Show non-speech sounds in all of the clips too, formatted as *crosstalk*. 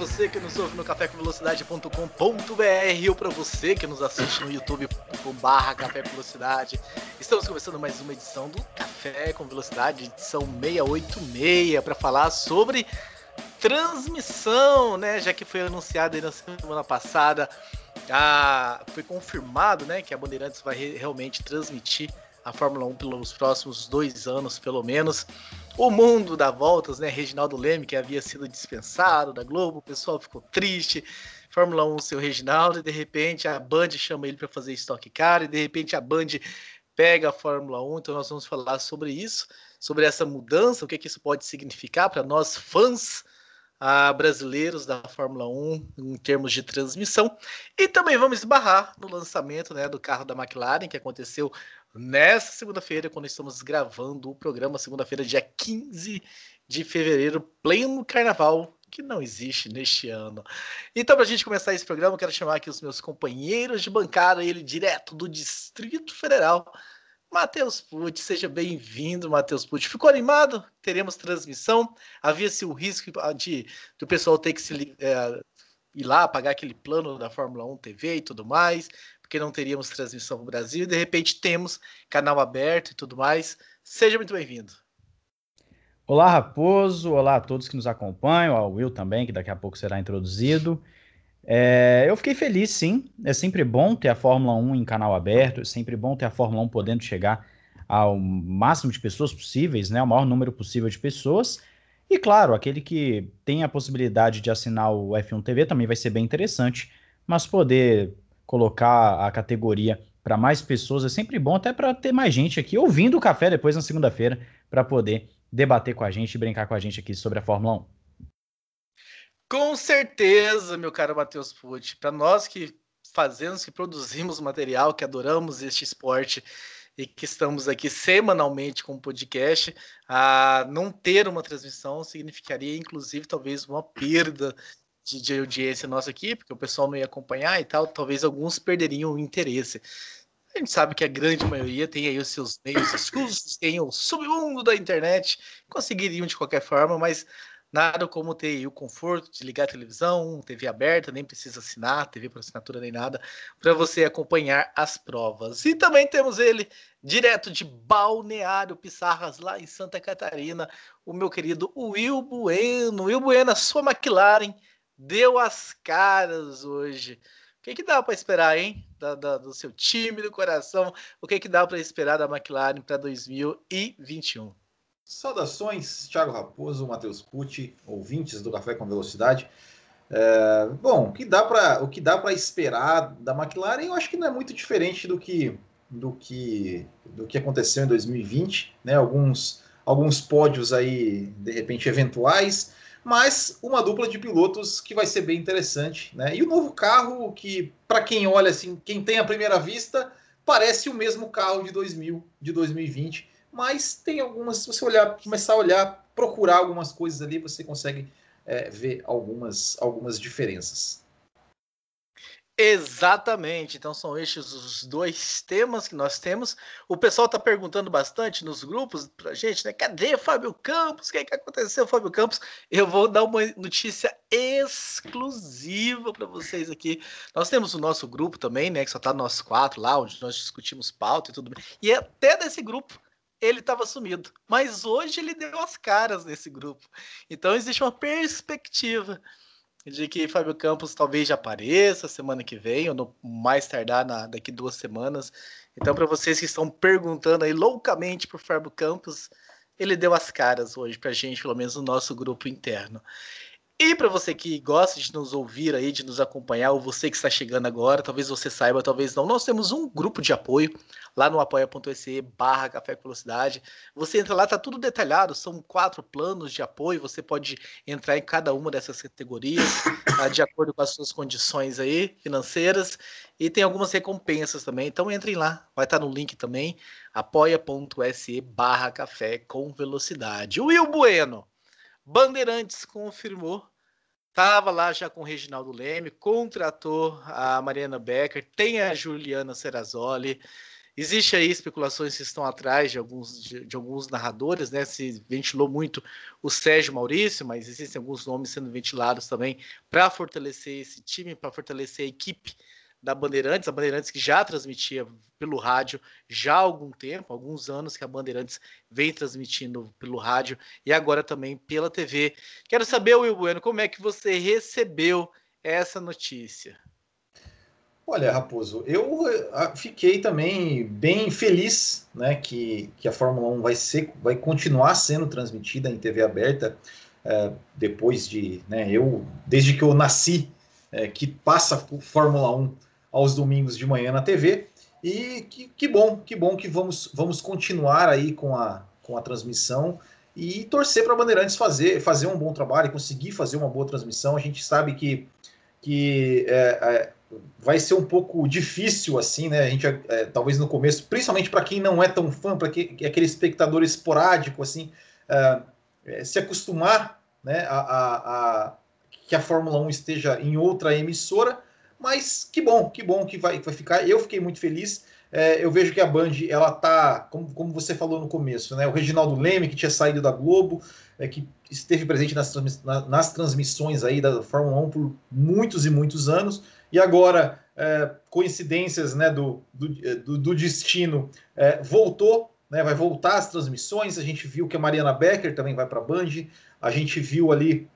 Você que nos ouve no cafécomvelocidade.com.br ou para você que nos assiste no youtube.com/barra Café com Velocidade, estamos começando mais uma edição do Café com Velocidade, edição 686, para falar sobre transmissão, né? Já que foi anunciado aí na semana passada, ah, foi confirmado, né, que a Bandeirantes vai realmente transmitir a Fórmula 1 pelos próximos dois anos, pelo menos. O mundo dá voltas, né? Reginaldo Leme, que havia sido dispensado da Globo, o pessoal ficou triste. Fórmula 1, seu Reginaldo, e de repente a Band chama ele para fazer estoque Car, e de repente a Band pega a Fórmula 1. Então nós vamos falar sobre isso, sobre essa mudança, o que, que isso pode significar para nós fãs uh, brasileiros da Fórmula 1 em termos de transmissão. E também vamos esbarrar no lançamento né, do carro da McLaren, que aconteceu nessa segunda-feira, quando estamos gravando o programa, segunda-feira, dia 15 de fevereiro, pleno carnaval, que não existe neste ano. Então, para a gente começar esse programa, quero chamar aqui os meus companheiros de bancada, ele direto do Distrito Federal, Matheus Pucci, seja bem-vindo, Matheus Pucci. Ficou animado? Teremos transmissão? Havia-se o risco de do pessoal ter que se, é, ir lá, pagar aquele plano da Fórmula 1 TV e tudo mais, porque não teríamos transmissão no Brasil, e de repente temos canal aberto e tudo mais. Seja muito bem-vindo. Olá, Raposo. Olá a todos que nos acompanham, ao Will também, que daqui a pouco será introduzido. É, eu fiquei feliz, sim. É sempre bom ter a Fórmula 1 em canal aberto, é sempre bom ter a Fórmula 1 podendo chegar ao máximo de pessoas possíveis, né, o maior número possível de pessoas. E claro, aquele que tem a possibilidade de assinar o F1 TV também vai ser bem interessante, mas poder colocar a categoria para mais pessoas é sempre bom, até para ter mais gente aqui ouvindo o café depois na segunda-feira, para poder debater com a gente e brincar com a gente aqui sobre a Fórmula 1. Com certeza, meu caro Matheus Pucci. Para nós que fazemos, que produzimos material, que adoramos este esporte e que estamos aqui semanalmente com o podcast, a não ter uma transmissão significaria, inclusive, talvez uma perda de, de audiência nossa aqui, porque o pessoal não ia acompanhar e tal, talvez alguns perderiam o interesse. A gente sabe que a grande maioria tem aí os seus meios escusos, tem o submundo da internet, conseguiriam de qualquer forma, mas Nada como ter o conforto de ligar a televisão, TV aberta, nem precisa assinar, TV por assinatura nem nada, para você acompanhar as provas. E também temos ele, direto de Balneário Pissarras, lá em Santa Catarina, o meu querido Will Bueno. Will Bueno, a sua McLaren deu as caras hoje. O que, que dá para esperar, hein? Da, da, do seu time, do coração. O que, que dá para esperar da McLaren para 2021? Saudações, Thiago Raposo, Matheus Pucci, ouvintes do Café com Velocidade. É, bom, o que dá para o que dá para esperar da McLaren, eu acho que não é muito diferente do que do que do que aconteceu em 2020, né? Alguns alguns pódios aí de repente eventuais, mas uma dupla de pilotos que vai ser bem interessante, né? E o novo carro que para quem olha assim, quem tem a primeira vista, parece o mesmo carro de 2000, de 2020 mas tem algumas, se você olhar, começar a olhar, procurar algumas coisas ali, você consegue é, ver algumas, algumas diferenças. Exatamente, então são estes os dois temas que nós temos. O pessoal está perguntando bastante nos grupos para gente, né? Cadê Fábio Campos? O que, é que aconteceu, Fábio Campos? Eu vou dar uma notícia exclusiva para vocês aqui. Nós temos o nosso grupo também, né? Que só está nós quatro lá, onde nós discutimos pauta e tudo. E até desse grupo ele estava sumido. Mas hoje ele deu as caras nesse grupo. Então existe uma perspectiva de que Fábio Campos talvez já apareça semana que vem, ou no mais tardar na, daqui duas semanas. Então, para vocês que estão perguntando aí loucamente por Fábio Campos, ele deu as caras hoje para a gente, pelo menos no nosso grupo interno. E para você que gosta de nos ouvir aí, de nos acompanhar, ou você que está chegando agora, talvez você saiba, talvez não, nós temos um grupo de apoio lá no apoia.se barra Café com Velocidade. Você entra lá, tá tudo detalhado, são quatro planos de apoio, você pode entrar em cada uma dessas categorias, tá, de acordo com as suas condições aí financeiras, e tem algumas recompensas também, então entrem lá, vai estar tá no link também, apoia.se barra Café com Velocidade. Will Bueno, Bandeirantes confirmou Estava lá já com o Reginaldo Leme, contratou a Mariana Becker, tem a Juliana Serrazoli. Existe aí especulações que estão atrás de alguns, de, de, alguns narradores, né? Se ventilou muito o Sérgio Maurício, mas existem alguns nomes sendo ventilados também para fortalecer esse time, para fortalecer a equipe da Bandeirantes, a Bandeirantes que já transmitia pelo rádio já há algum tempo, alguns anos que a Bandeirantes vem transmitindo pelo rádio e agora também pela TV. Quero saber, Will Bueno, como é que você recebeu essa notícia? Olha, Raposo, eu ah, fiquei também bem feliz, né, que, que a Fórmula 1 vai ser, vai continuar sendo transmitida em TV aberta é, depois de, né, eu desde que eu nasci, é, que passa Fórmula 1 aos domingos de manhã na TV. E que, que bom, que bom que vamos, vamos continuar aí com a, com a transmissão e torcer para a Bandeirantes fazer, fazer um bom trabalho e conseguir fazer uma boa transmissão. A gente sabe que, que é, é, vai ser um pouco difícil assim, né? A gente é, talvez no começo, principalmente para quem não é tão fã, para que, aquele espectador esporádico assim, é, é, se acostumar, né, a, a, a, que a Fórmula 1 esteja em outra emissora mas que bom, que bom que vai, vai ficar. Eu fiquei muito feliz. É, eu vejo que a Band, ela tá, como, como você falou no começo, né? O Reginaldo Leme, que tinha saído da Globo, é, que esteve presente nas, nas transmissões aí da Fórmula 1 por muitos e muitos anos, e agora, é, coincidências né, do, do, é, do, destino, é, voltou, né, vai voltar às transmissões. A gente viu que a Mariana Becker também vai para a Band, a gente viu ali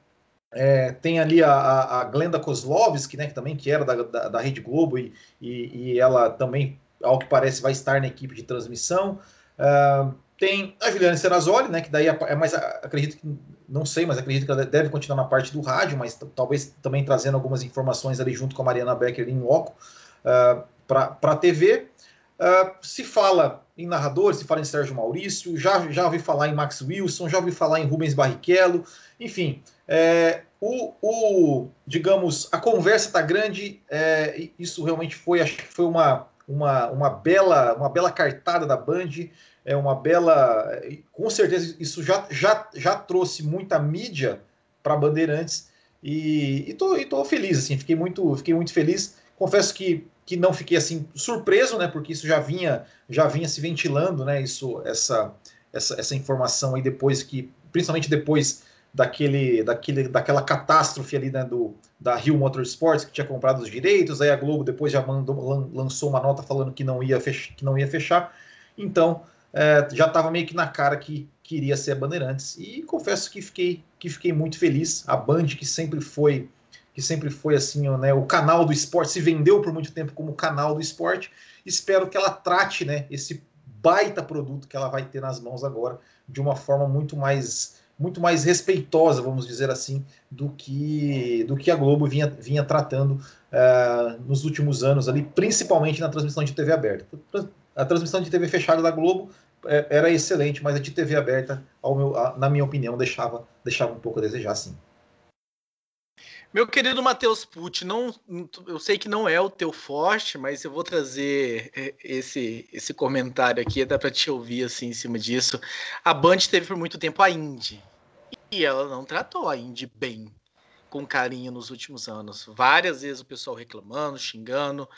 é, tem ali a, a, Glenda Kozlovski, né, que também que era da, da, da Rede Globo e, e, e, ela também, ao que parece, vai estar na equipe de transmissão. Uh, tem a Juliana Serrazoli, né, que daí é, é mais, acredito que, não sei, mas acredito que ela deve continuar na parte do rádio, mas talvez também trazendo algumas informações ali junto com a Mariana Becker em loco uh, para a TV. Uh, se fala em narradores, se fala em Sérgio Maurício, já, já ouvi falar em Max Wilson, já ouvi falar em Rubens Barrichello, enfim, é, o, o, digamos, a conversa está grande. É, isso realmente foi, acho que foi uma, uma, uma bela, uma bela cartada da Band. É uma bela, com certeza isso já, já, já trouxe muita mídia para Bandeirantes e, e, tô, tô feliz assim. Fiquei muito, fiquei muito feliz. Confesso que que não fiquei assim surpreso, né? Porque isso já vinha já vinha se ventilando, né? Isso essa essa, essa informação aí depois que principalmente depois daquele, daquele, daquela catástrofe ali né, do, da Rio Motorsports, que tinha comprado os direitos, aí a Globo depois já mandou, lançou uma nota falando que não ia, fech, que não ia fechar. Então, é, já estava meio que na cara que queria ser a Bandeirantes. E confesso que fiquei, que fiquei muito feliz. A Band, que sempre foi que sempre foi assim, né, o canal do esporte, se vendeu por muito tempo como canal do esporte. Espero que ela trate né, esse baita produto que ela vai ter nas mãos agora de uma forma muito mais muito mais respeitosa, vamos dizer assim, do que, do que a Globo vinha, vinha tratando uh, nos últimos anos ali, principalmente na transmissão de TV aberta. A transmissão de TV fechada da Globo é, era excelente, mas a de TV aberta, meu, a, na minha opinião, deixava, deixava um pouco a desejar, sim. Meu querido Matheus Pucci, não, eu sei que não é o teu forte, mas eu vou trazer é, esse, esse comentário aqui, até para te ouvir assim em cima disso. A Band teve por muito tempo a Indy, e ela não tratou a Indy bem, com carinho nos últimos anos. Várias vezes o pessoal reclamando, xingando,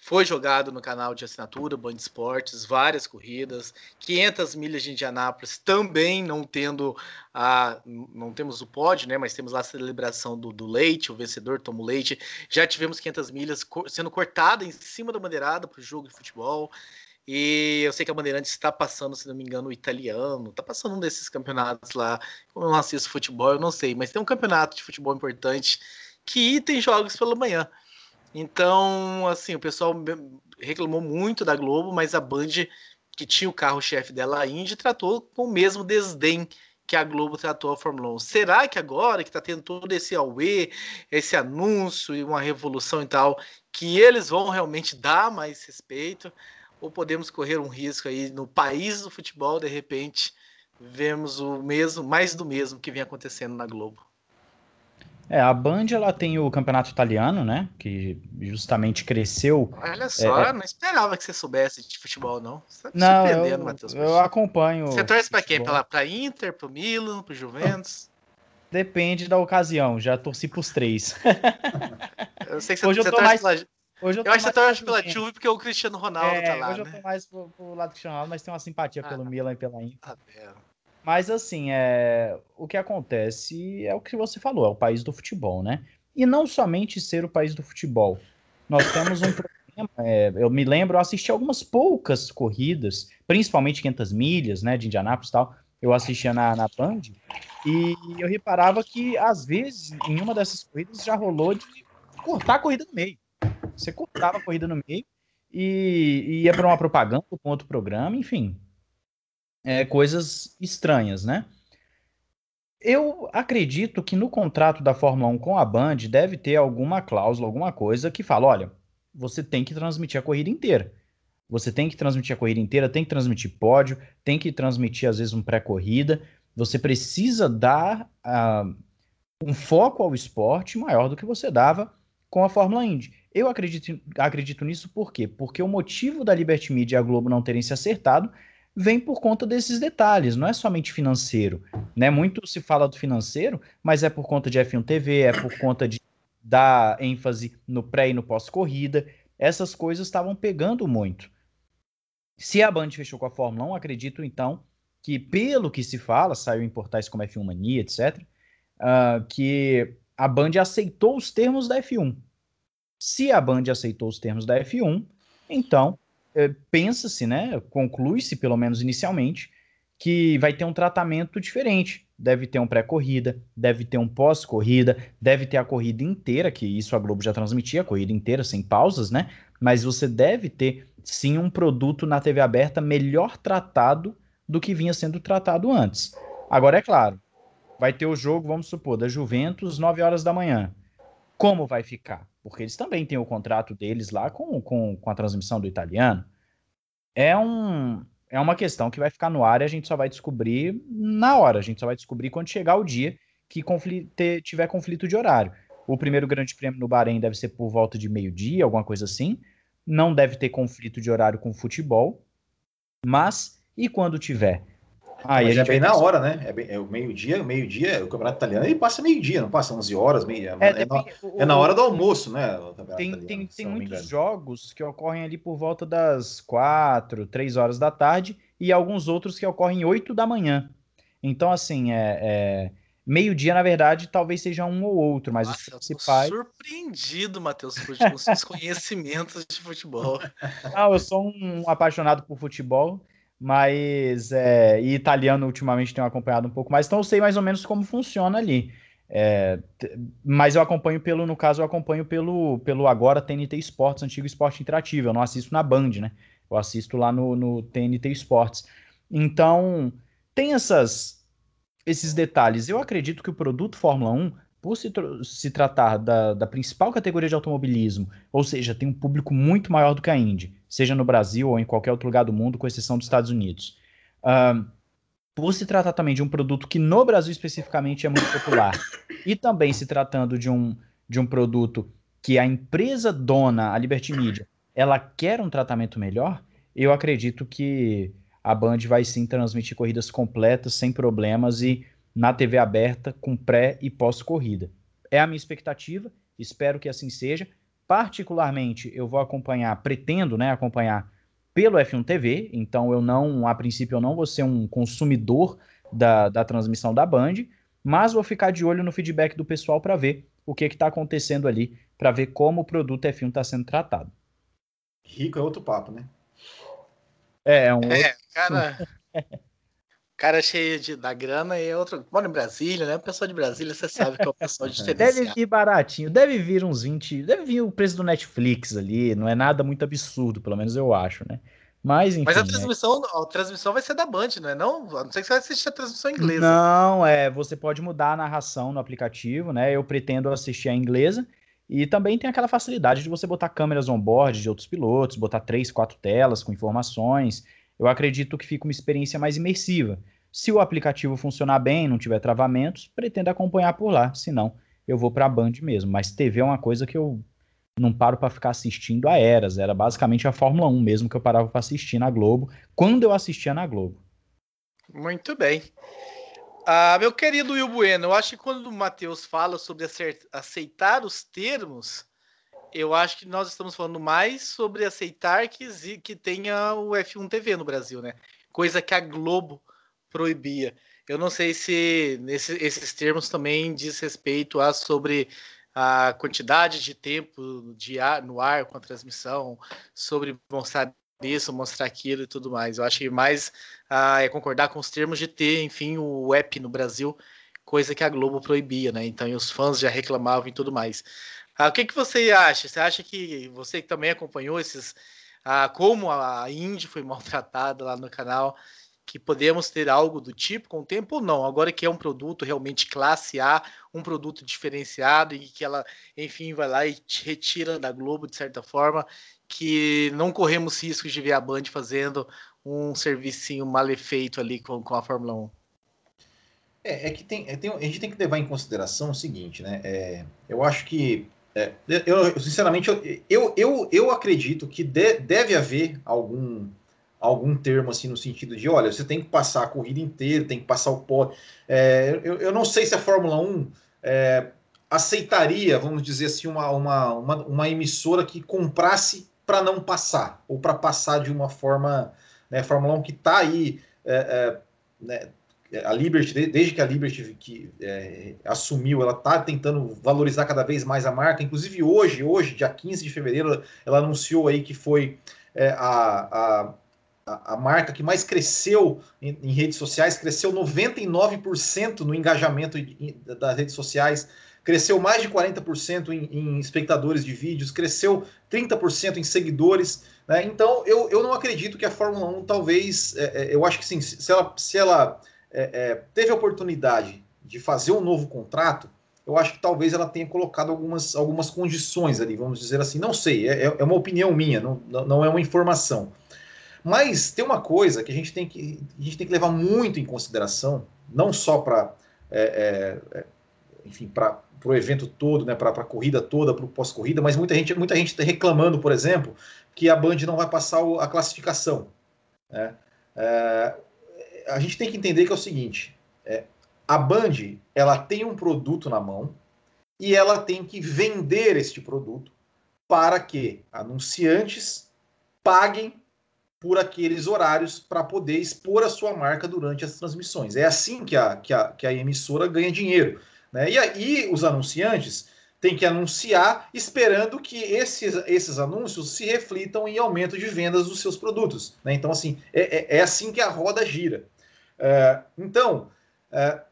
foi jogado no canal de assinatura Band Esportes, várias corridas, 500 milhas de Indianápolis, também não tendo a, não temos o pódio, né? Mas temos lá a celebração do, do leite, o vencedor toma o leite. Já tivemos 500 milhas sendo cortada em cima da bandeirada para o jogo de futebol. E eu sei que a Bandeirantes está passando, se não me engano, o italiano, está passando um desses campeonatos lá. Como eu não assisto futebol, eu não sei, mas tem um campeonato de futebol importante que tem jogos pela manhã. Então, assim, o pessoal reclamou muito da Globo, mas a Band, que tinha o carro-chefe dela, a Indy, tratou com o mesmo desdém que a Globo tratou a Fórmula 1. Será que agora que está tendo todo esse auê, esse anúncio e uma revolução e tal, que eles vão realmente dar mais respeito? Ou podemos correr um risco aí no país do futebol, de repente, vemos o mesmo, mais do mesmo que vem acontecendo na Globo? É, a Band ela tem o campeonato italiano, né? Que justamente cresceu. Olha só, é, não esperava que você soubesse de futebol, não. Você tá não, eu, Matheus. Eu acompanho. Você torce para quem? Pra, pra Inter, pro Milan, pro Juventus? Depende da ocasião, já torci pros três. *laughs* eu sei que você, Hoje você eu tô mais... pela... Hoje eu, eu acho que você torce pela Juve porque o Cristiano Ronaldo é, tá lá. Hoje né? eu tô mais pro, pro lado do Cristiano Ronaldo, mas tem uma simpatia ah, pelo Milan e pela Inter. Tá vendo. Mas assim, é, o que acontece é o que você falou, é o país do futebol, né? E não somente ser o país do futebol. Nós temos um problema, é, eu me lembro, eu assisti algumas poucas corridas, principalmente 500 milhas, né, de Indianápolis e tal, eu assistia na, na Band, e eu reparava que, às vezes, em uma dessas corridas já rolou de cortar a corrida no meio. Você cortava a corrida no meio e, e ia para uma propaganda, um outro programa, enfim é, coisas estranhas, né? Eu acredito que no contrato da Fórmula 1 com a Band deve ter alguma cláusula, alguma coisa que fala: olha, você tem que transmitir a corrida inteira. Você tem que transmitir a corrida inteira, tem que transmitir pódio, tem que transmitir, às vezes, um pré-corrida. Você precisa dar uh, um foco ao esporte maior do que você dava com a Fórmula Indy. Eu acredito, acredito nisso por quê? Porque o motivo da Liberty Media e a Globo não terem se acertado vem por conta desses detalhes, não é somente financeiro. Né? Muito se fala do financeiro, mas é por conta de F1 TV, é por conta de dar ênfase no pré e no pós-corrida. Essas coisas estavam pegando muito. Se a Band fechou com a Fórmula 1, acredito então que, pelo que se fala, saiu em portais como F1 Mania, etc., uh, ah, que a Band aceitou os termos da F1. Se a Band aceitou os termos da F1, então pensa-se, né, conclui-se pelo menos inicialmente, que vai ter um tratamento diferente. Deve ter um pré-corrida, deve ter um pós-corrida, deve ter a corrida inteira, que isso a Globo já transmitia, a corrida inteira, sem pausas, né? Mas você deve ter, sim, um produto na TV aberta melhor tratado do que vinha sendo tratado antes. Agora, é claro, vai ter o jogo, vamos supor, da Juventus, 9 horas da manhã. Como vai ficar? porque eles também têm o contrato deles lá com, com, com a transmissão do italiano. É, um, é uma questão que vai ficar no ar e a gente só vai descobrir na hora, a gente só vai descobrir quando chegar o dia que tiver conflito de horário. O primeiro grande prêmio no Bahrein deve ser por volta de meio-dia, alguma coisa assim. Não deve ter conflito de horário com futebol. Mas, e quando tiver? Ah, Mas é bem na hora, né? É, bem, é o meio-dia, meio-dia, o campeonato italiano ele passa meio-dia, não passa 11 horas, meio, é, é, na, é, na, hora do almoço, né? Tem, italiano, tem, tem muitos jogos que ocorrem ali por volta das 4, 3 horas da tarde e alguns outros que ocorrem 8 da manhã. Então, assim, é, é meio-dia, na verdade, talvez seja um ou outro, mas Nossa, os principais. surpreendido, Matheus, com seus *laughs* conhecimentos de futebol. Não, eu sou um apaixonado por futebol mas é, e italiano ultimamente tenho acompanhado um pouco mais, então eu sei mais ou menos como funciona ali. É, mas eu acompanho pelo, no caso, eu acompanho pelo, pelo agora TNT Esportes, antigo esporte interativo. Eu não assisto na Band, né? Eu assisto lá no, no TNT Esportes. Então, tem essas, esses detalhes. Eu acredito que o produto Fórmula 1 por se, tr se tratar da, da, principal categoria de automobilismo, ou seja, tem um público muito maior do que a Indy, seja no Brasil ou em qualquer outro lugar do mundo, com exceção dos Estados Unidos. Uh, por se tratar também de um produto que no Brasil especificamente é muito popular, e também se tratando de um, de um produto que a empresa dona, a Liberty Media, ela quer um tratamento melhor, eu acredito que a Band vai sim transmitir corridas completas, sem problemas e na TV aberta com pré e pós-corrida. É a minha expectativa, espero que assim seja. Particularmente, eu vou acompanhar, pretendo né, acompanhar pelo F1 TV, então eu não, a princípio, eu não vou ser um consumidor da, da transmissão da Band, mas vou ficar de olho no feedback do pessoal para ver o que está acontecendo ali, para ver como o produto F1 está sendo tratado. Rico é outro papo, né? É, é um é, outro... cara. *laughs* cara cheio de, da grana e outro. Mora em Brasília, né? O pessoal de Brasília, você sabe que é o pessoal de Deve vir baratinho, deve vir uns 20. Deve vir o preço do Netflix ali, não é nada muito absurdo, pelo menos eu acho, né? Mas, enfim, Mas a é- transmissão, a transmissão vai ser da Band, não é? Não, a não ser que você vai assistir a transmissão inglesa. Não, é, você pode mudar a narração no aplicativo, né? Eu pretendo assistir a inglesa e também tem aquela facilidade de você botar câmeras on-board de outros pilotos, botar três, quatro telas com informações. Eu acredito que fica uma experiência mais imersiva. Se o aplicativo funcionar bem, não tiver travamentos, pretendo acompanhar por lá. Se não, eu vou para a Band mesmo. Mas TV é uma coisa que eu não paro para ficar assistindo a eras. Era basicamente a Fórmula 1 mesmo que eu parava para assistir na Globo, quando eu assistia na Globo. Muito bem. Ah, meu querido Will Bueno, eu acho que quando o Matheus fala sobre aceitar os termos, eu acho que nós estamos falando mais sobre aceitar que, que tenha o F1 TV no Brasil, né? Coisa que a Globo proibia. Eu não sei se nesse- esses termos também diz respeito a sobre a quantidade de tempo de ar, no ar com a transmissão, sobre mostrar isso, mostrar aquilo e tudo mais. Eu acho que mais é concordar com os termos de ter, enfim, o app no Brasil, coisa que a Globo proibia, né? Então, os fãs já reclamavam e tudo mais. Ah, o que, que você acha? Você acha que você que também acompanhou esses, ah, como a Indy foi *laughs* maltratada lá no canal, que podemos ter algo do tipo com o tempo ou não? Agora que é um produto realmente classe A, um produto diferenciado e que ela, enfim, vai lá e retira da Globo de certa forma, que não corremos riscos de ver a Band fazendo um servicinho mal feito ali com, com a Fórmula 1. É, é que tem, é, tem- a gente tem que levar em consideração o seguinte, né? É, eu acho que, é, eu, sinceramente, eu, eu, eu, acredito que de- deve haver algum, algum termo assim no sentido de, olha, você tem que passar a corrida inteira, tem que passar o pódio. É, eu, eu não sei se a Fórmula 1 é, aceitaria, vamos dizer assim, uma, uma, uma, uma emissora que comprasse para não passar, ou para passar de uma forma, né, Fórmula 1 que está aí, é, é, né, a Liberty, de- desde que a Liberty que, é, assumiu, ela está tentando valorizar cada vez mais a marca. Inclusive hoje, hoje, dia 15 de fevereiro, ela anunciou aí que foi é, a, a, a marca que mais cresceu em, em redes sociais, cresceu 99% no engajamento das redes sociais, cresceu mais de 40% em, em espectadores de vídeos, cresceu 30% em seguidores. né? Então, eu, eu não acredito que a Fórmula 1 talvez, é, é, eu acho que sim, se ela, se ela é, é, teve a oportunidade de fazer um novo contrato, eu acho que talvez ela tenha colocado algumas, algumas condições ali, vamos dizer assim. Não sei, é, é uma opinião minha, não, não é uma informação. Mas tem uma coisa que a gente tem que, a gente tem que levar muito em consideração, não só para, é, é, enfim, para o evento todo, né, para a corrida toda, para o pós-corrida, mas muita gente muita gente está reclamando, por exemplo, que a Band não vai passar a classificação. Né? É, a gente tem que entender que é o seguinte: é, a Band ela tem um produto na mão e ela tem que vender este produto para que anunciantes paguem por aqueles horários para poder expor a sua marca durante as transmissões. É assim que a, que a, que a emissora ganha dinheiro. Né? E aí os anunciantes têm que anunciar esperando que esses, esses anúncios se reflitam em aumento de vendas dos seus produtos. Né? Então, assim, é, é, é assim que a roda gira. É, então, é,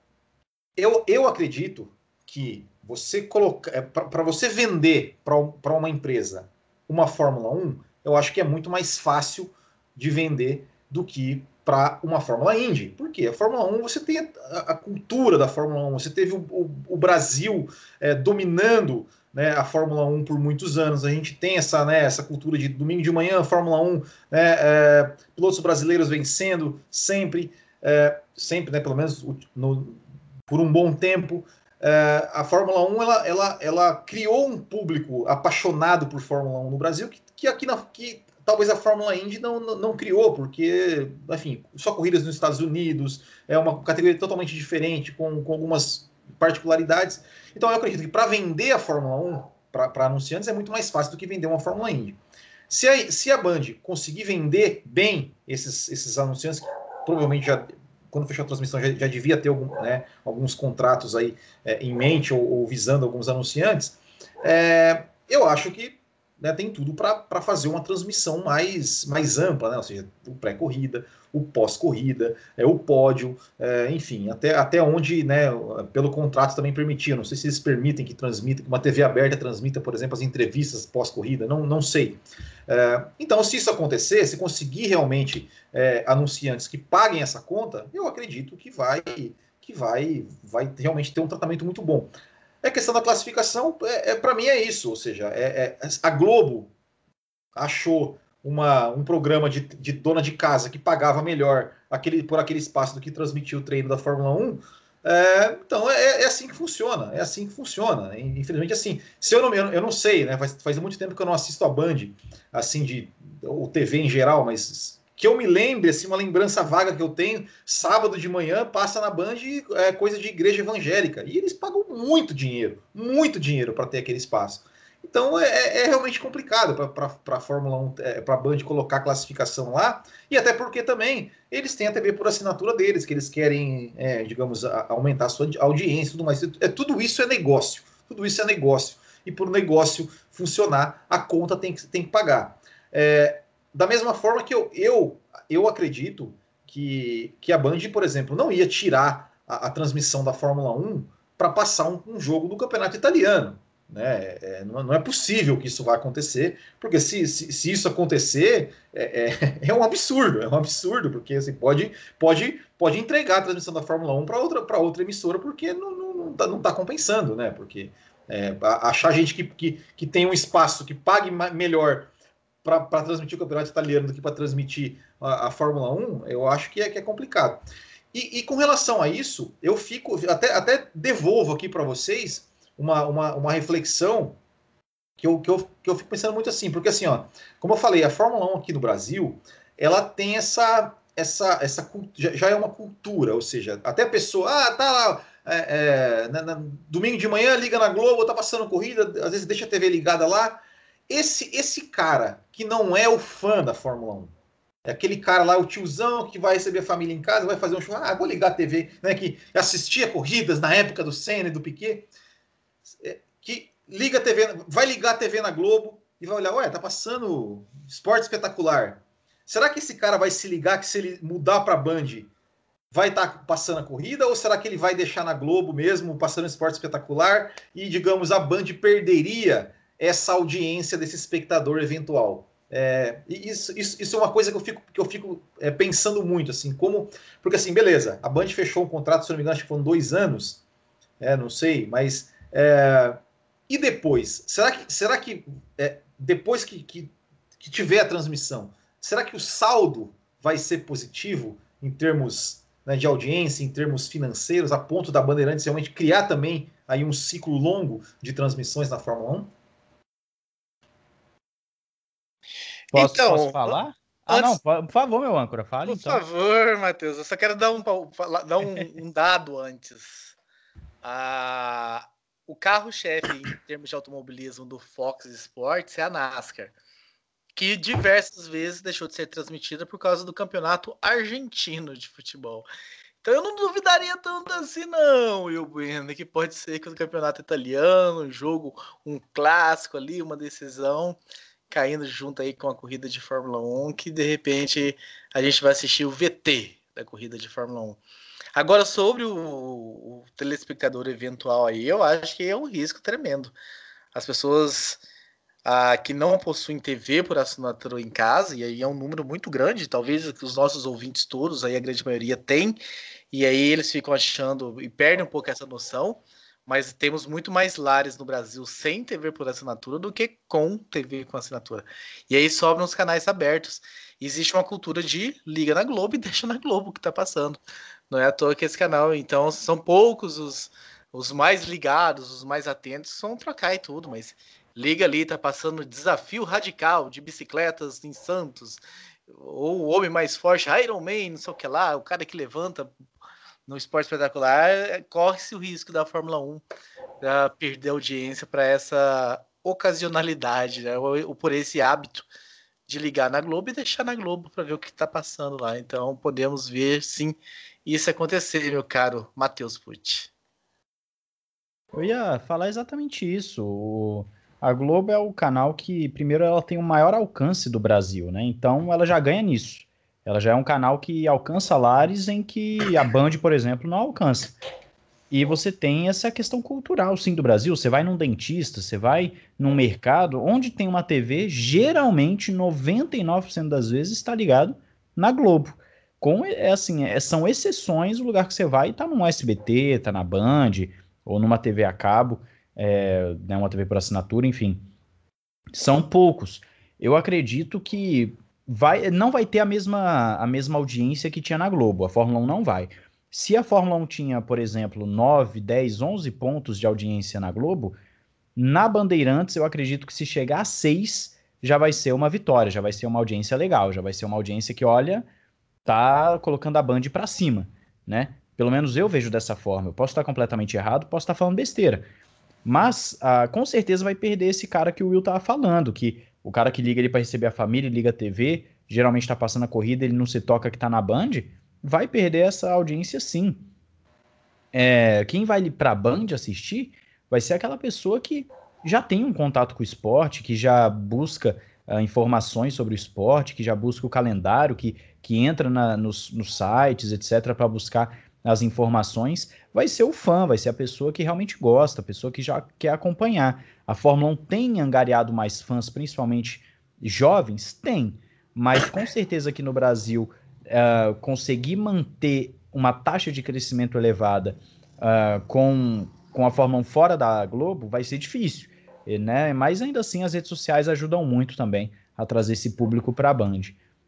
eu, eu acredito que você colocar é, para você vender para uma empresa uma Fórmula 1, eu acho que é muito mais fácil de vender do que para uma Fórmula Indy. Por quê? A Fórmula 1, você tem a, a cultura da Fórmula 1, você teve o, o, o Brasil é, dominando né, a Fórmula 1 por muitos anos. A gente tem essa, né, essa cultura de domingo de manhã, Fórmula 1, né, é, pilotos brasileiros vencendo sempre, é, sempre, né, pelo menos no, por um bom tempo. É, a Fórmula 1 ela, ela, ela criou um público apaixonado por Fórmula 1 no Brasil que, que aqui na, que talvez a Fórmula Indy não, não, não, criou, porque, enfim, só corridas nos Estados Unidos, é uma categoria totalmente diferente, com, com algumas particularidades. Então eu acredito que para vender a Fórmula 1 para anunciantes é muito mais fácil do que vender uma Fórmula Indy. Se a, se a Band conseguir vender bem esses, esses anunciantes, provavelmente já quando fechou a transmissão já, já devia ter algum, né, alguns contratos aí é, em mente ou, ou, visando alguns anunciantes, é, eu acho que né, tem tudo para fazer uma transmissão mais, mais ampla, né? ou seja, o pré-corrida, o pós-corrida, é, o pódio, é, enfim, até, até onde, né, pelo contrato também permitia. Não sei se eles permitem que transmita, que uma TV aberta transmita, por exemplo, as entrevistas pós-corrida, não, não sei. É, então, se isso acontecer, se conseguir realmente é, anunciantes que paguem essa conta, eu acredito que vai que vai, vai realmente ter um tratamento muito bom. É questão da classificação, é, é para mim é isso, ou seja, é, é, a Globo achou uma, um programa de, de, dona de casa que pagava melhor aquele, por aquele espaço do que transmitir o treino da Fórmula 1. É, então é, é, assim que funciona, é assim que funciona. Infelizmente, assim, se eu não, eu não sei, né? Faz, faz muito tempo que eu não assisto a Band, assim, de ou TV em geral, mas que eu me lembre, assim, uma lembrança vaga que eu tenho, sábado de manhã passa na Band é, coisa de igreja evangélica. E eles pagam muito dinheiro, muito dinheiro para ter aquele espaço. Então é, é, é realmente complicado para a Fórmula 1, é, para a Band colocar classificação lá, e até porque também eles têm a TV por assinatura deles, que eles querem, é, digamos, a, aumentar a sua audiência e tudo mais. É, tudo isso é negócio. Tudo isso é negócio. E por negócio funcionar, a conta tem que, tem que pagar. É, da mesma forma que eu, eu, eu acredito que, que a Band, por exemplo, não ia tirar a, a transmissão da Fórmula 1 para passar um, um jogo do campeonato italiano. Né? É, não, é possível que isso vá acontecer, porque se, se, se isso acontecer, é, é, *laughs* é, um absurdo, é um absurdo, porque assim, pode, pode, pode entregar a transmissão da Fórmula 1 para outra, outra emissora, porque não, não, não, tá, não tá compensando, né? Porque é, achar gente que, que, que tem um espaço que pague melhor para transmitir o campeonato italiano do que para transmitir a, a, Fórmula 1, eu acho que é, que é complicado. E, e com relação a isso, eu fico, até, até devolvo aqui para vocês uma, uma, uma reflexão que eu, que, eu, que eu fico pensando muito assim, porque assim, ó, como eu falei, a Fórmula 1 aqui no Brasil, ela tem essa, essa, essa já, é uma cultura, ou seja, até a pessoa, ah, tá lá, é, é, na, na, domingo de manhã liga na Globo, tá passando corrida, às vezes deixa a TV ligada lá. Esse, esse cara que não é o fã da Fórmula 1, é aquele cara lá, o tiozão que vai receber a família em casa, vai fazer um show, ah, vou ligar a TV, né, que assistia corridas na época do Senna e do Piquet. É, que liga a TV, vai ligar a TV na Globo e vai olhar, ué, tá passando esporte espetacular. Será que esse cara vai se ligar que se ele mudar para Band vai estar tá passando a corrida ou será que ele vai deixar na Globo mesmo passando esporte espetacular e digamos a Band perderia essa audiência desse espectador eventual? É, isso, isso, isso, é uma coisa que eu fico, que eu fico é, pensando muito, assim, como. Porque assim, beleza, a Band fechou um contrato, se não me engano, acho que foram dois anos, é, não sei, mas é, e depois? Será que, será que é, depois que, que, que, tiver a transmissão, será que o saldo vai ser positivo em termos né, de audiência, em termos financeiros, a ponto da Bandeirantes realmente criar também aí um ciclo longo de transmissões na Fórmula 1? Posso, então, posso falar? Ah, não, por favor, meu âncora, fale. Por então. favor, Matheus, eu só quero dar um, dar um, um dado antes. A, *laughs* o carro-chefe em termos de automobilismo do Fox Sports é a NASCAR, que diversas vezes deixou de ser transmitida por causa do campeonato argentino de futebol. Então eu não duvidaria tanto assim, não, Will Bueno, que pode ser que o campeonato italiano, um jogo, um clássico ali, uma decisão, caindo junto aí com a corrida de Fórmula 1, que de repente a gente vai assistir o VT da corrida de Fórmula 1. Agora, sobre o, o, telespectador eventual aí, eu acho que é um risco tremendo. As pessoas ah, que não possuem TV por assinatura em casa, e aí é um número muito grande, talvez os nossos ouvintes todos, aí a grande maioria tem, e aí eles ficam achando e perdem um pouco essa noção, mas temos muito mais lares no Brasil sem TV por assinatura do que com TV com assinatura. E aí sobram os canais abertos. Existe uma cultura de liga na Globo e *laughs* deixa na Globo o que está passando. Não é à toa que esse canal, então, são poucos os, os mais ligados, os mais atentos, vão trocar e tudo, mas liga ali, tá passando desafio radical de bicicletas em Santos, ou o homem mais forte, Iron Man, não sei o que lá, o cara que levanta no esporte espetacular, é, corre-se o risco da Fórmula 1 para perder audiência para essa ocasionalidade, né? ou, ou por esse hábito de ligar na Globo e deixar na Globo para ver o que está passando lá. Então podemos ver sim isso acontecer, meu caro Matheus Pucci. Eu ia falar exatamente isso. A Globo é o canal que, primeiro, ela tem o maior alcance do Brasil, né? Então ela já ganha nisso. Ela já é um canal que alcança lares em que a Band, por exemplo, não alcança. E você tem essa questão cultural, sim, do Brasil. Você vai num dentista, você vai num mercado, onde tem uma TV, geralmente, 99% das vezes, está ligado na Globo. Com, é assim, é, são exceções o lugar que você vai está no SBT, está na Band, ou numa TV a cabo, é, né, uma TV por assinatura, enfim. São poucos. Eu acredito que vai, não vai ter a mesma, a mesma audiência que tinha na Globo. A Fórmula 1 não vai. Se a Fórmula 1 tinha, por exemplo, 9, 10, 11 pontos de audiência na Globo, na Bandeirantes eu acredito que se chegar a 6 já vai ser uma vitória, já vai ser uma audiência legal, já vai ser uma audiência que, olha, tá colocando a Band para cima, né? Pelo menos eu vejo dessa forma. Eu posso estar completamente errado, posso estar falando besteira. Mas ah, com certeza vai perder esse cara que o Will tava falando, que o cara que liga ele para receber a família, liga a TV, geralmente está passando a corrida, ele não se toca que tá na Band, vai perder essa audiência sim. É, quem vai para a Band assistir vai ser aquela pessoa que já tem um contato com o esporte, que já busca uh, informações sobre o esporte, que já busca o calendário, que, que entra na, nos, nos sites, etc., para buscar as informações, vai ser o fã, vai ser a pessoa que realmente gosta, a pessoa que já quer acompanhar. A Fórmula 1 tem angariado mais fãs, principalmente jovens? Tem. Mas com certeza aqui no Brasil, uh, conseguir manter uma taxa de crescimento elevada uh, com, com a Fórmula 1 fora da Globo vai ser difícil. Né? Mas ainda assim as redes sociais ajudam muito também a trazer esse público para a Band.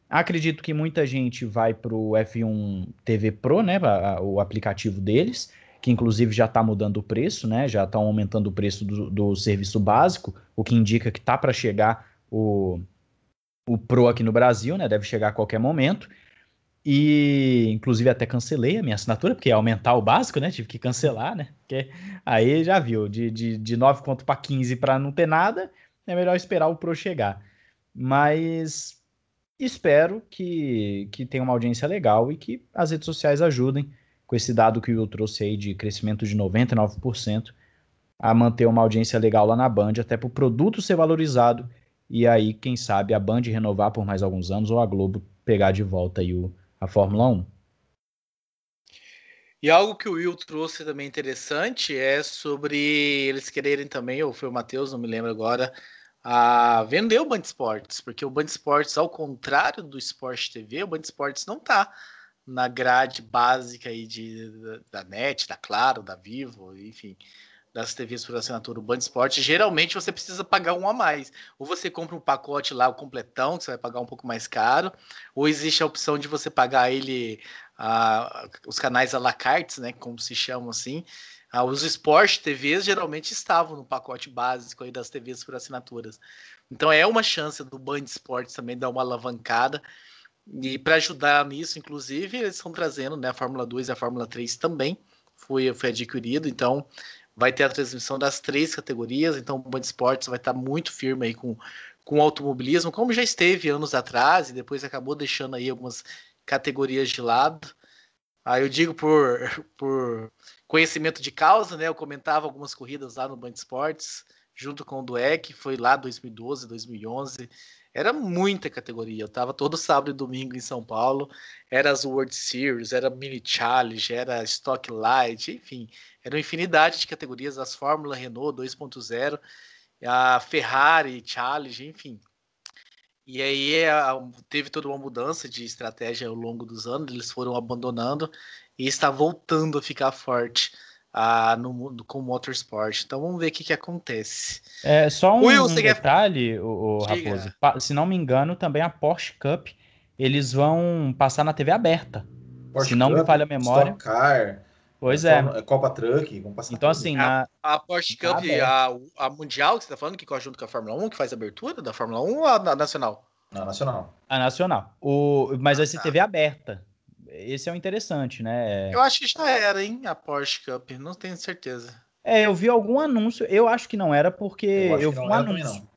Acredito que muita gente vai para o F1 TV Pro, né, o aplicativo deles, que inclusive já está mudando o preço, né, já estão aumentando o preço do, do, serviço básico, o que indica que tá para chegar o, o Pro aqui no Brasil, né, deve chegar a qualquer momento. E inclusive até cancelei a minha assinatura, porque ia aumentar o básico, né? Tive que cancelar, né? Porque aí já viu, de, de, de 9 conto para 15 para não ter nada, é melhor esperar o Pro chegar. Mas espero que, que tenha uma audiência legal e que as redes sociais ajudem com esse dado que o Will trouxe aí de crescimento de 99% a manter uma audiência legal lá na Band, até para o produto ser valorizado e aí, quem sabe, a Band renovar por mais alguns anos ou a Globo pegar de volta aí o, a Fórmula 1. E algo que o Will trouxe também interessante é sobre eles quererem também, ou foi o Matheus, não me lembro agora, a vender o Band Esportes, porque o Band Esportes, ao contrário do Sport TV, o Band Esportes não está na grade básica aí de, da, da NET, da Claro, da Vivo, enfim, das TVs por assinatura. O Band Esportes, geralmente você precisa pagar um a mais. Ou você compra um pacote lá, o completão, que você vai pagar um pouco mais caro, ou existe a opção de você pagar ele, os canais à la carte, né, como se chamam assim, ah, os Sport TVs geralmente estavam no pacote básico aí das TVs por assinaturas. Então é uma chance do Band Esportes também dar uma alavancada. E para ajudar nisso, inclusive, eles estão trazendo né, a Fórmula 2 e a Fórmula 3 também. Foi, foi adquirido, então vai ter a transmissão das três categorias. Então o Band Esportes vai estar muito firme aí com, com o automobilismo, como já esteve anos atrás, e depois acabou deixando aí algumas categorias de lado. Aí eu digo por, *laughs* por conhecimento de causa, né? Eu comentava algumas corridas lá no Band Esportes, junto com o Dueck, foi lá 2012, 2011. Era muita categoria. Eu tava todo sábado e domingo em São Paulo. Era as World Series, era Mini Challenge, era Stock Light, enfim. Era uma infinidade de categorias. As Fórmula Renault 2.0, a Ferrari Challenge, enfim. E aí teve toda uma mudança de estratégia ao longo dos anos, eles foram abandonando e está voltando a ficar forte ah, no mundo com o motorsport. Então vamos ver o que, que acontece. É só um, Will, um detalhe, quer... o, o Raposo. Se não me engano, também a Porsche Cup eles vão passar na TV aberta. Porsche se não Cup, me falha a memória. Stock Car. Pois é. é. Copa Truck, vão passar Então, assim, na... a, Porsche Cup, a, a Mundial que você tá falando, que corre junto com a Fórmula 1, que faz a abertura da Fórmula 1 ou a, a Nacional? A Nacional. A Nacional. O, mas ah, vai ser tá. TV aberta. Esse é o interessante, né? Eu acho que já era, hein, a Porsche Cup, não tenho certeza. É, eu vi algum anúncio, eu acho que não era porque eu, eu vi um anúncio.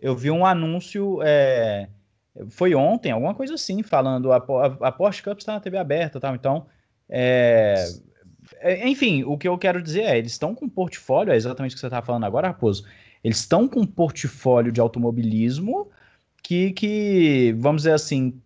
Eu vi um anúncio, é, foi ontem, alguma coisa assim, falando a, a, a Porsche Cup está na TV aberta, tal. Então, é, é, enfim, o que eu quero dizer é, eles estão com um portfólio, é exatamente o que você está falando agora, Raposo. Eles estão com um portfólio de automobilismo que, que, vamos dizer assim,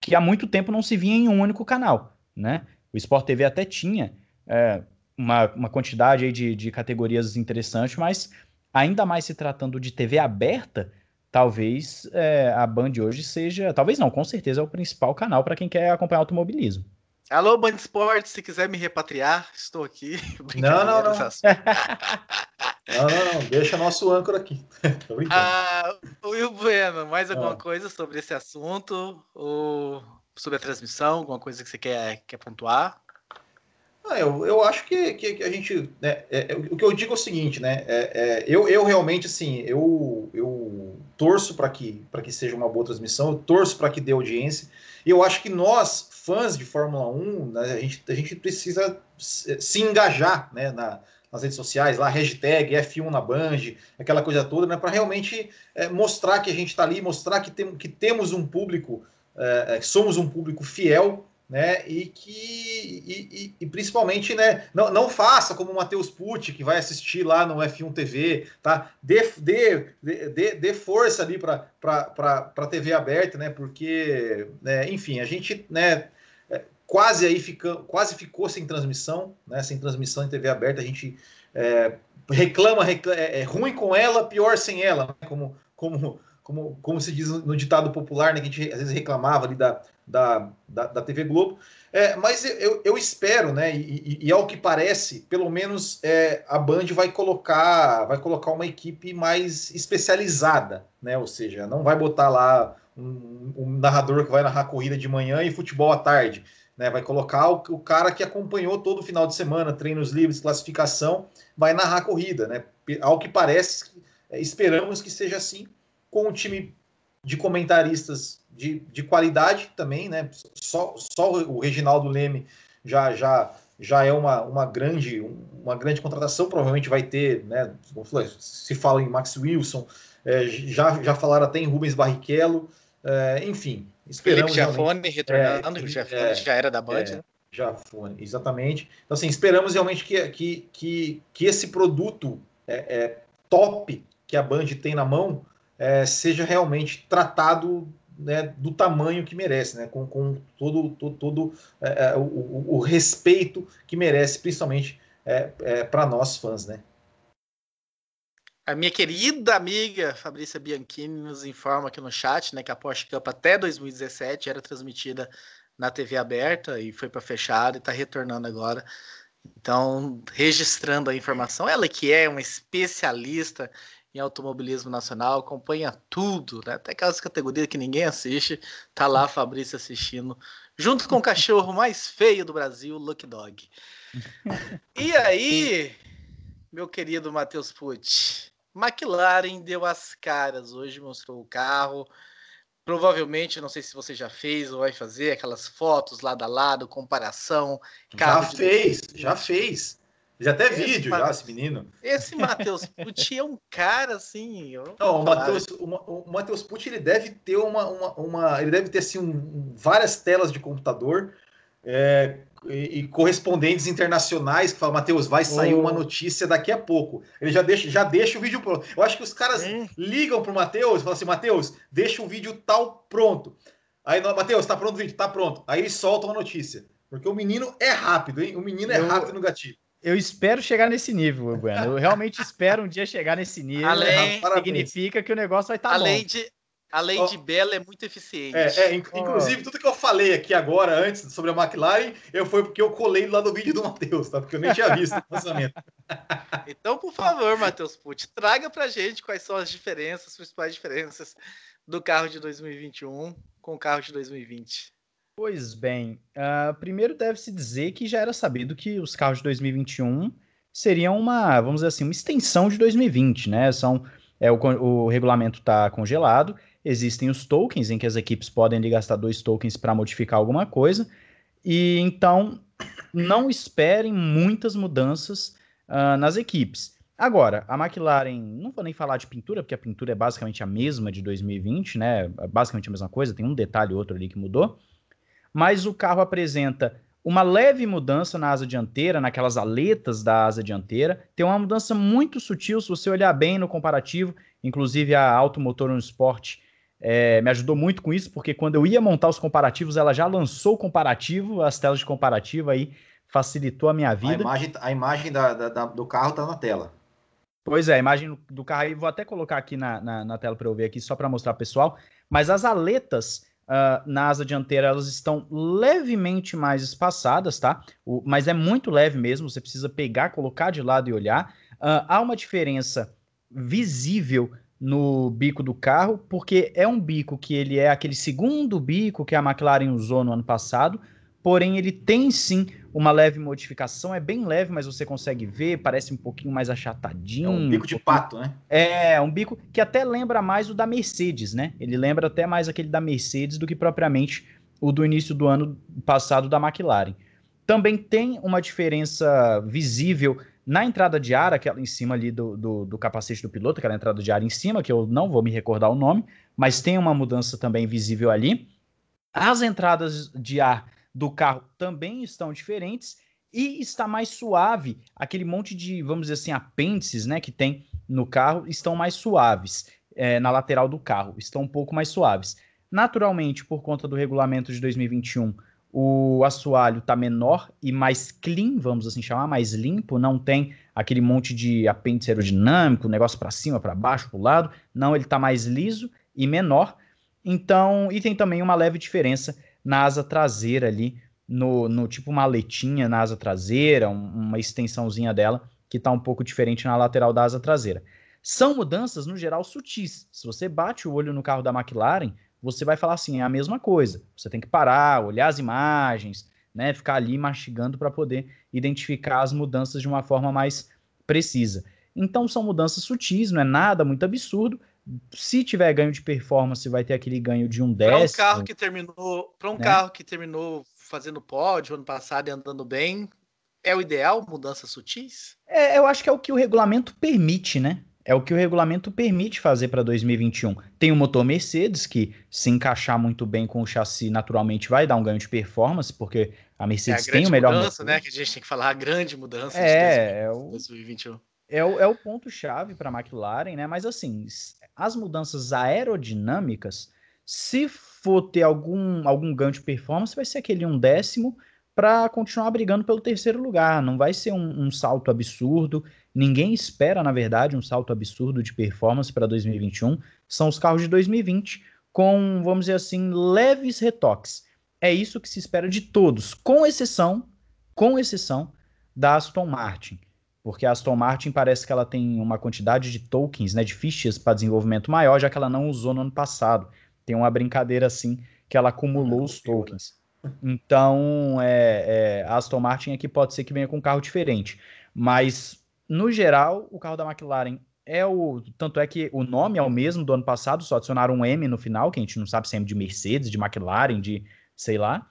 que há muito tempo não se via em um único canal, né? O Sport TV até tinha é, uma, uma quantidade de, de categorias interessantes, mas ainda mais se tratando de TV aberta, talvez é, a Band hoje seja, talvez não, com certeza é o principal canal para quem quer acompanhar automobilismo. Alô, Band Esportes, se quiser me repatriar, estou aqui. *laughs* Não, não, não. *laughs* não, não, não. Deixa nosso âncora aqui. *laughs* ah, Will Bueno, mais alguma ah. coisa sobre esse assunto? Ou sobre a transmissão? Alguma coisa que você quer, quer pontuar? Ah, eu, eu acho que, que, que a gente. Né, é, é, o que eu digo é o seguinte, né? É, é eu, eu realmente, assim, eu, eu torço para que, que seja uma boa transmissão, eu torço para que dê audiência. E eu acho que nós, fãs de Fórmula 1, né, a, gente, a gente precisa se engajar né, na, nas redes sociais, lá, hashtag F1 na Band, aquela coisa toda, né? Para realmente é, mostrar que a gente está ali, mostrar que, tem, que temos um público, é, é somos um público fiel né? E que e, e, e, principalmente, né? Não, não faça como o Matheus Pucci, que vai assistir lá no F1 TV, tá? Dê, dê, dê, dê força ali para a TV aberta, né? Porque, né, enfim, a gente, né? Quase aí fica, quase ficou sem transmissão, né? Sem transmissão em TV aberta, a gente é, reclama, reclama é, é, ruim com ela, pior sem ela, né? como como como, como se diz no ditado popular, né, que a gente às vezes reclamava ali da, da, da, da TV Globo. É, mas eu, eu espero, né, e, e, e, ao que parece, pelo menos é, a Band vai colocar, vai colocar uma equipe mais especializada, né, ou seja, não vai botar lá um, um narrador que vai narrar corrida de manhã e futebol à tarde, né, vai colocar o, o cara que acompanhou todo o final de semana, treinos livres, classificação, vai narrar a corrida, né, ao que parece, é, esperamos que seja assim, com um time de comentaristas de, de qualidade também, né? Só, só o Reginaldo Leme já, já, já é uma, uma, grande, uma grande contratação, provavelmente vai ter, né? Se fala em Max Wilson, é, já, já falaram até em Rubens Barrichello, é, enfim. Esperamos Felipe Jafone retornando, é, Jafone é, já era da Band, é, né? Jafone, exatamente. Então, assim, esperamos realmente que, que, que, que esse produto é, é top que a Band tem na mão é, seja realmente tratado né, do tamanho que merece, né, com, com todo, todo, todo é, é o, o, respeito que merece, principalmente é, é para nós fãs. Né. A minha querida amiga Fabrícia Bianchini nos informa aqui no chat né, que a Porsche Cup até 2017 era transmitida na TV aberta e foi para fechada e está retornando agora. Então, registrando a informação, ela que é uma especialista em automobilismo nacional, acompanha tudo, né? Até aquelas categorias que ninguém assiste, tá lá a Fabrício assistindo, junto com o cachorro mais feio do Brasil, Lucky Dog. *laughs* E aí, meu querido Matheus Pucci, McLaren deu as caras hoje, mostrou o carro. Provavelmente, não sei se você já fez ou vai fazer aquelas fotos lado a lado, comparação. Já fez, de... já fez. Já até esse vídeo, já, esse menino. Esse *laughs* Matheus Pucci é um cara assim. Não, o Matheus, o, Matheus Pucci ele deve ter uma, uma, uma, Ele deve ter assim, um, várias telas de computador é, e, e, correspondentes internacionais que falam, Matheus, vai sair oh. uma notícia daqui a pouco. Ele já deixa, já deixa o vídeo pronto. Eu acho que os caras é. ligam pro Matheus e falam assim, Matheus, deixa o vídeo tal pronto. Aí, Matheus, tá pronto o vídeo? Tá pronto. Aí eles soltam a notícia. Porque o menino é rápido, hein? O menino é eu... rápido no gatilho. Eu espero chegar nesse nível, Bueno. Eu realmente espero um dia chegar nesse nível. Além, significa que o negócio vai estar tá além bom. De, além oh, de bela, é muito eficiente. É, é inclusive, oh. tudo que eu falei aqui agora, antes, sobre a McLaren, eu foi porque eu colei lá do vídeo do Matheus, tá? Porque eu nem tinha visto o lançamento. *laughs* então, por favor, Matheus Pucci, traga pra gente quais são as diferenças, as principais diferenças do carro de 2021 com o carro de 2020. Pois bem, uh, primeiro deve-se dizer que já era sabido que os carros de 2021 seriam uma, vamos dizer assim, uma extensão de 2020, né? São, é, o, o regulamento está congelado, existem os tokens em que as equipes podem gastar dois tokens para modificar alguma coisa, e então não esperem muitas mudanças uh, nas equipes. Agora, a McLaren, não vou nem falar de pintura, porque a pintura é basicamente a mesma de 2020, né? Basicamente a mesma coisa, tem um detalhe ou outro ali que mudou mas o carro apresenta uma leve mudança na asa dianteira, naquelas aletas da asa dianteira. Tem uma mudança muito sutil, se você olhar bem no comparativo. Inclusive, a Automotor no Sport é, me ajudou muito com isso, porque quando eu ia montar os comparativos, ela já lançou o comparativo, as telas de comparativo aí facilitou a minha vida. A imagem, a imagem da, da, do carro está na tela. Pois é, a imagem do carro aí, vou até colocar aqui na, na, na tela para eu ver aqui, só para mostrar pessoal. Mas as aletas uh, na asa dianteira, elas estão levemente mais espaçadas, tá? O, mas é muito leve mesmo, você precisa pegar, colocar de lado e olhar. Uh, há uma diferença visível no bico do carro, porque é um bico que ele é aquele segundo bico que a McLaren usou no ano passado, porém ele tem sim uma leve modificação, é bem leve, mas você consegue ver, parece um pouquinho mais achatadinho. É um bico de pato, né? É, um bico que até lembra mais o da Mercedes, né? Ele lembra até mais aquele da Mercedes do que propriamente o do início do ano passado da McLaren. Também tem uma diferença visível na entrada de ar, aquela em cima ali do, do, do, capacete do piloto, aquela entrada de ar em cima, que eu não vou me recordar o nome, mas tem uma mudança também visível ali. As entradas de ar do carro também estão diferentes e está mais suave. Aquele monte de, vamos dizer assim, apêndices né, que tem no carro estão mais suaves é, na lateral do carro, estão um pouco mais suaves. Naturalmente, por conta do regulamento de 2021, o assoalho está menor e mais clean, vamos assim chamar, mais limpo, não tem aquele monte de apêndice aerodinâmico, negócio para cima, para baixo, para o lado. Não, ele está mais liso e menor. Então, e tem também uma leve diferença na asa traseira ali, no, no tipo uma aletinha na asa traseira, um, uma extensãozinha dela, que está um pouco diferente na lateral da asa traseira. São mudanças, no geral, sutis. Se você bate o olho no carro da McLaren, você vai falar assim, é a mesma coisa. Você tem que parar, olhar as imagens, né, ficar ali mastigando para poder identificar as mudanças de uma forma mais precisa. Então são mudanças sutis, não é nada muito absurdo, se tiver ganho de performance, vai ter aquele ganho de um décimo. Para um carro que terminou, para um né? carro que terminou fazendo pódio ano passado e andando bem, é o ideal mudanças sutis? É, eu acho que é o que o regulamento permite, né? É o que o regulamento permite fazer para 2021. Tem o motor Mercedes que se encaixar muito bem com o chassi, naturalmente vai dar um ganho de performance, porque a Mercedes é a tem o melhor mudança, motor. né? Que a gente tem que falar a grande mudança é, de 2021. É o, é o ponto chave para a McLaren, né? Mas assim, as mudanças aerodinâmicas, se for ter algum, algum ganho de performance, vai ser aquele um décimo para continuar brigando pelo terceiro lugar. Não vai ser um, um, salto absurdo. Ninguém espera, na verdade, um salto absurdo de performance para 2021. São os carros de 2020 com, vamos dizer assim, leves retoques. É isso que se espera de todos, com exceção, com exceção da Aston Martin porque a Aston Martin parece que ela tem uma quantidade de tokens, né, de fichas para desenvolvimento maior, já que ela não usou no ano passado. Tem uma brincadeira assim que ela acumulou os tokens. Então, é, é, a Aston Martin aqui pode ser que venha com um carro diferente, mas no geral, o carro da McLaren é o. Tanto é que o nome é o mesmo do ano passado, só adicionaram um M no final, que a gente não sabe se é de Mercedes, de McLaren, de sei lá.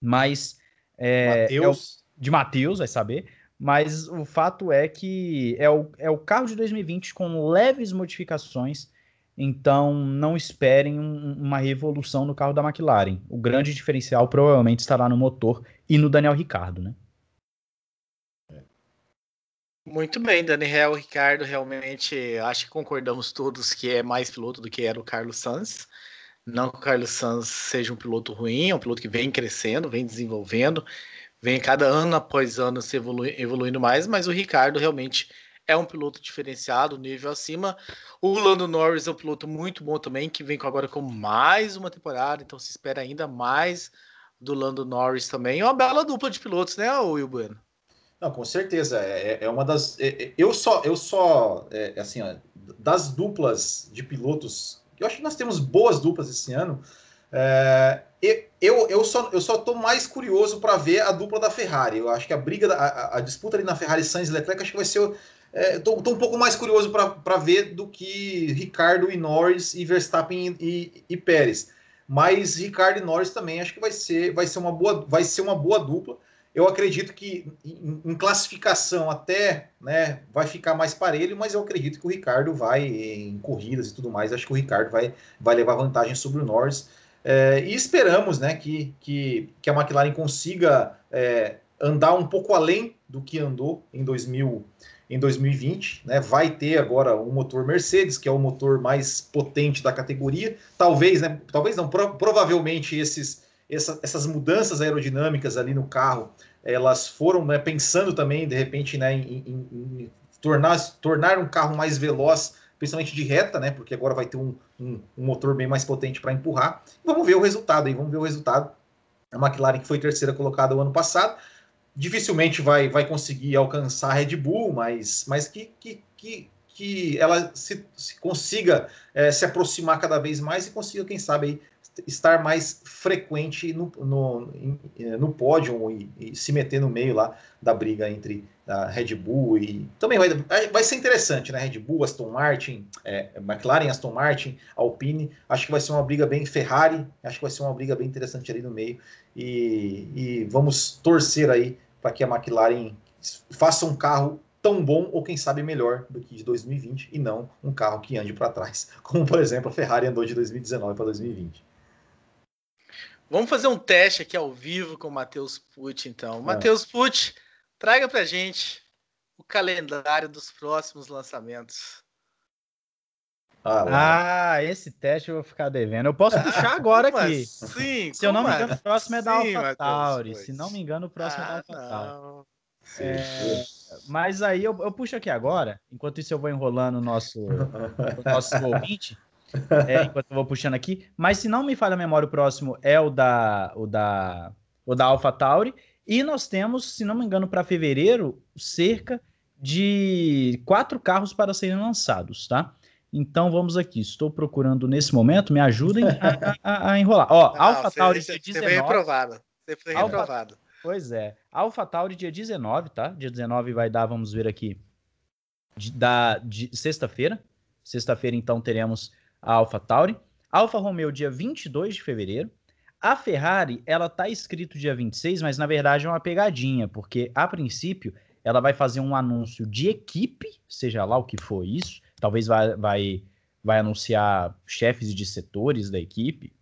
Mas. É, Mateus. É o, de Matheus, vai saber mas o fato é que é o, é o carro de 2020 com leves modificações, então não esperem um, uma revolução no carro da McLaren. O grande diferencial provavelmente estará no motor e no Daniel Ricardo, né? Muito bem, Daniel Ricardo, realmente acho que concordamos todos que é mais piloto do que era o Carlos Sanz. Não que o Carlos Sanz seja um piloto ruim, é um piloto que vem crescendo, vem desenvolvendo, vem cada ano após ano se evolu evoluindo mais, mas o Ricardo realmente é um piloto diferenciado, nível acima. O Lando Norris é um piloto muito bom também, que vem agora com mais uma temporada, então se espera ainda mais do Lando Norris também. É uma bela dupla de pilotos, né, Will Bueno? Não, com certeza. É, é, é uma das. É, é, eu só, eu só, é, assim, ó, das duplas de pilotos, eu acho que nós temos boas duplas esse ano. É, eu, eu, só, eu só tô mais curioso para ver a dupla da Ferrari. Eu acho que a briga, a, a disputa ali na Ferrari Sainz e Leclerc, acho que vai ser. É, tô, tô um pouco mais curioso para ver do que Ricardo e Norris e Verstappen e, e, Pérez. Mas Ricardo e Norris também acho que vai ser, vai ser, uma, boa, vai ser uma boa dupla. Eu acredito que em, em classificação até né, vai ficar mais parelho, mas eu acredito que o Ricardo vai em corridas e tudo mais. Acho que o Ricardo vai, vai levar vantagem sobre o Norris. É, e esperamos né, que, que, que a McLaren consiga é, andar um pouco além do que andou em 2000, em 2020. Né? Vai ter agora um motor Mercedes, que é o motor mais potente da categoria. Talvez, né, talvez não, pro, provavelmente esses, essa, essas mudanças aerodinâmicas ali no carro, elas foram né, pensando também, de repente, né, em, em, em tornar, tornar um carro mais veloz principalmente de reta, né? Porque agora vai ter um, um, um motor bem mais potente para empurrar. Vamos ver o resultado aí, vamos ver o resultado. A McLaren, que foi terceira colocada o ano passado, dificilmente vai, vai conseguir alcançar a Red Bull, mas, mas que, que, que, que ela se, se consiga é, se aproximar cada vez mais e consiga, quem sabe, aí, estar mais frequente no, no, eh, no pódio e, e, se meter no meio lá da briga entre a Red Bull e também vai, vai ser interessante, né? Red Bull, Aston Martin, é, McLaren, Aston Martin, Alpine. Acho que vai ser uma briga bem Ferrari. Acho que vai ser uma briga bem interessante ali no meio e, e vamos torcer aí para que a McLaren faça um carro tão bom ou quem sabe melhor do que de 2020 e não um carro que ande para trás, *laughs* como por exemplo a Ferrari andou de 2019 para 2020. Vamos fazer um teste aqui ao vivo com o Matheus Pucci, então. É. Matheus Pucci, traga pra gente o calendário dos próximos lançamentos. Ah, ah, esse teste eu vou ficar devendo. Eu posso puxar *laughs* agora aqui. Sim, Se eu não me engano, o próximo é da AlphaTauri. Se não me engano, o próximo ah, é da ah, AlphaTauri. É, mas aí eu, eu, puxo aqui agora. Enquanto isso, eu vou enrolando o nosso, o nosso *laughs* ouvinte é, enquanto eu vou puxando aqui. Mas se não me falha a memória, o próximo é o da, o da, o da AlphaTauri. E nós temos, se não me engano, para fevereiro, cerca de quatro carros para serem lançados, tá? Então vamos aqui. Estou procurando nesse momento, me ajudem a, a, a enrolar. Ó, ah, AlphaTauri dia 19. Você foi reprovado. Você foi reprovado. Alpha, pois é. AlphaTauri dia 19, tá? Dia 19 vai dar, vamos ver aqui, de, da, sexta-feira. Sexta-feira, então, teremos a AlphaTauri. Alfa Romeo dia 22 de fevereiro. A Ferrari, ela tá escrito dia 26, mas na verdade é uma pegadinha, porque a princípio ela vai fazer um anúncio de equipe, seja lá o que for isso, talvez vai, vai, vai anunciar chefes de setores da equipe,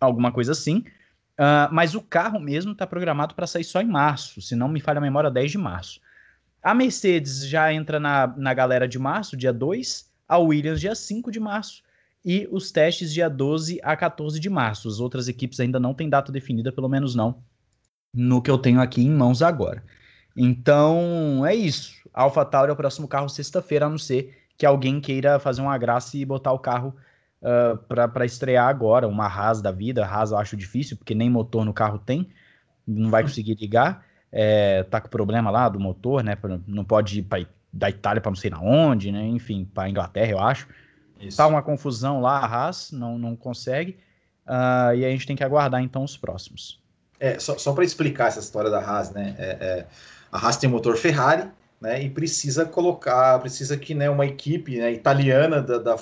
alguma coisa assim. Uh, mas o carro mesmo está programado para sair só em março, se não me falha a memória, 10 de março. A Mercedes já entra na, na galera de março, dia 2, a Williams dia 5 de março e os testes dia 12 a 14 de março. As outras equipes ainda não têm data definida, pelo menos não no que eu tenho aqui em mãos agora. Então, é isso. AlphaTauri é o próximo carro sexta-feira, a não ser que alguém queira fazer uma graça e botar o carro uh, ah, para estrear agora, uma Haas da vida. Haas eu acho difícil, porque nem motor no carro tem, não vai conseguir ligar. É, tá com problema lá do motor, né? Não pode ir pra, da Itália para não sei na onde, né? Enfim, para Inglaterra, eu acho. Isso. Tá uma confusão lá, a Haas não, não consegue. Uh, e a gente tem que aguardar então os próximos. É, só, só para explicar essa história da Haas, né? É, é, a Haas tem motor Ferrari, né? E precisa colocar, precisa que né, uma equipe né, italiana da, da,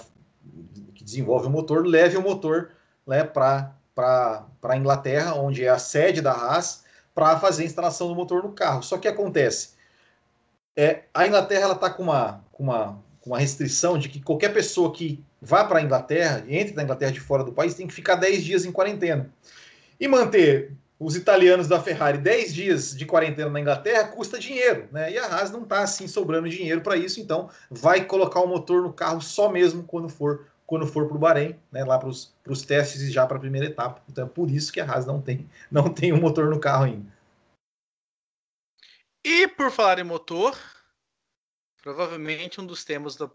que desenvolve o motor leve o motor né, para a Inglaterra, onde é a sede da Haas, para fazer a instalação do motor no carro. Só que acontece, é, a Inglaterra ela está com uma, com uma uma restrição de que qualquer pessoa que vá para a Inglaterra, entre na Inglaterra de fora do país, tem que ficar 10 dias em quarentena. E manter os italianos da Ferrari 10 dias de quarentena na Inglaterra custa dinheiro, né? E a Haas não está assim sobrando dinheiro para isso, então vai colocar o motor no carro só mesmo quando for quando for para o Bahrein, né, lá para os testes e já para a primeira etapa. Então é por isso que a Haas não tem não tem um motor no carro ainda. E por falar em motor, Provavelmente um dos temas do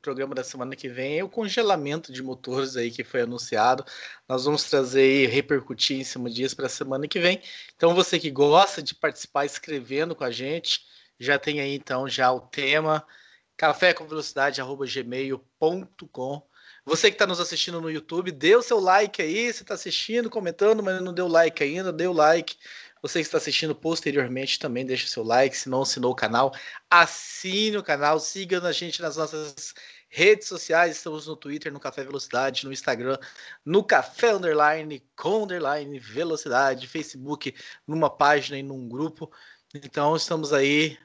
programa da semana que vem é o congelamento de motores aí que foi anunciado. Nós vamos trazer e repercutir em cima disso para a semana que vem. Então você que gosta de participar escrevendo com a gente, já tem aí então já o tema café com velocidade gmail.com. Você que está nos assistindo no YouTube, dê o seu like aí. Você está assistindo, comentando, mas não deu like ainda, dê o like. Você que está assistindo posteriormente também deixa seu like. Se não assinou o canal, assine o canal. Siga a gente nas nossas redes sociais. Estamos no Twitter, no Café Velocidade, no Instagram, no Café Underline, com Underline Velocidade, Facebook, numa página e num grupo. Então estamos aí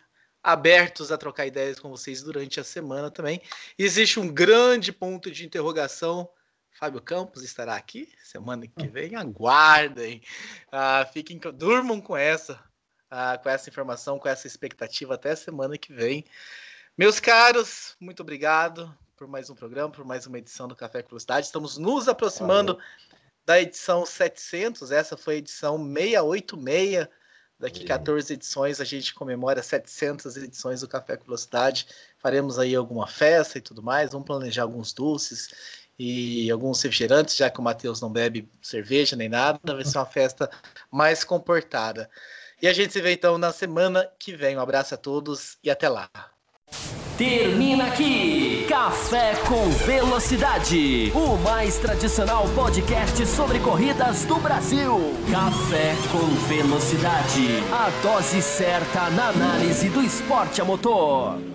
abertos a trocar ideias com vocês durante a semana também. Existe um grande ponto de interrogação Fábio Campos estará aqui semana que vem. Aguardem. Ah, fiquem, durmam com essa, ah, com essa informação, com essa expectativa até semana que vem. Meus caros, muito obrigado por mais um programa, por mais uma edição do Café com Velocidade. Estamos nos aproximando Valeu. da edição 700. Essa foi a edição 686. Daqui 14 edições a gente comemora 700 edições do Café com Velocidade. Faremos aí alguma festa e tudo mais. Vamos planejar alguns doces e alguns refrigerantes, já que o Matheus não bebe cerveja nem nada. Vai ser uma festa mais comportada. E a gente se vê então na semana que vem. Um abraço a todos e até lá. Termina aqui Café com Velocidade, o mais tradicional podcast sobre corridas do Brasil. Café com Velocidade, a dose certa na análise do esporte a motor.